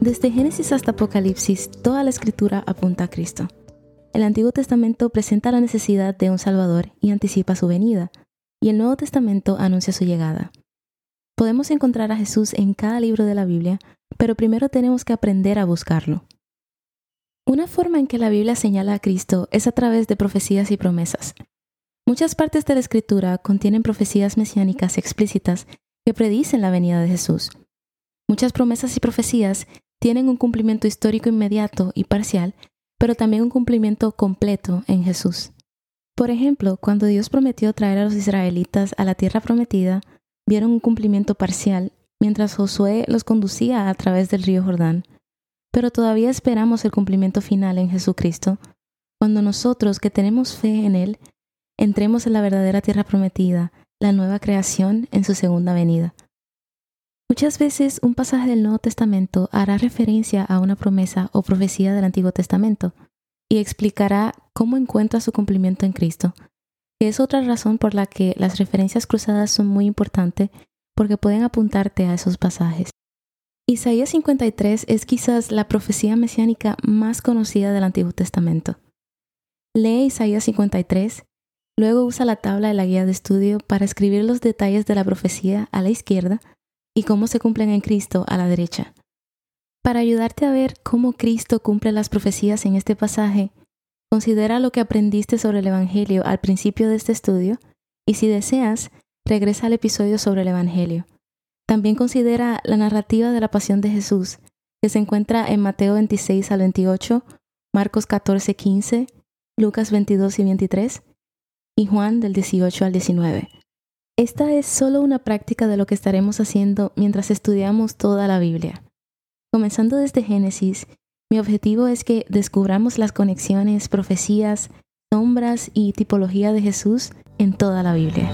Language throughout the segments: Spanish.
Desde Génesis hasta Apocalipsis, toda la escritura apunta a Cristo. El Antiguo Testamento presenta la necesidad de un Salvador y anticipa su venida, y el Nuevo Testamento anuncia su llegada. Podemos encontrar a Jesús en cada libro de la Biblia, pero primero tenemos que aprender a buscarlo. Una forma en que la Biblia señala a Cristo es a través de profecías y promesas. Muchas partes de la Escritura contienen profecías mesiánicas explícitas que predicen la venida de Jesús. Muchas promesas y profecías tienen un cumplimiento histórico inmediato y parcial, pero también un cumplimiento completo en Jesús. Por ejemplo, cuando Dios prometió traer a los israelitas a la tierra prometida, vieron un cumplimiento parcial mientras Josué los conducía a través del río Jordán. Pero todavía esperamos el cumplimiento final en Jesucristo, cuando nosotros que tenemos fe en Él, entremos en la verdadera tierra prometida, la nueva creación en su segunda venida. Muchas veces un pasaje del Nuevo Testamento hará referencia a una promesa o profecía del Antiguo Testamento y explicará cómo encuentra su cumplimiento en Cristo, que es otra razón por la que las referencias cruzadas son muy importantes porque pueden apuntarte a esos pasajes. Isaías 53 es quizás la profecía mesiánica más conocida del Antiguo Testamento. Lee Isaías 53, luego usa la tabla de la guía de estudio para escribir los detalles de la profecía a la izquierda y cómo se cumplen en Cristo a la derecha. Para ayudarte a ver cómo Cristo cumple las profecías en este pasaje, considera lo que aprendiste sobre el Evangelio al principio de este estudio y si deseas, regresa al episodio sobre el Evangelio. También considera la narrativa de la pasión de Jesús, que se encuentra en Mateo 26 al 28, Marcos 14, 15, Lucas 22 y 23 y Juan del 18 al 19. Esta es solo una práctica de lo que estaremos haciendo mientras estudiamos toda la Biblia. Comenzando desde Génesis, mi objetivo es que descubramos las conexiones, profecías, sombras y tipología de Jesús en toda la Biblia.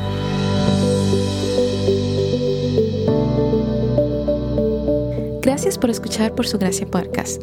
Gracias por escuchar Por Su Gracia Podcast.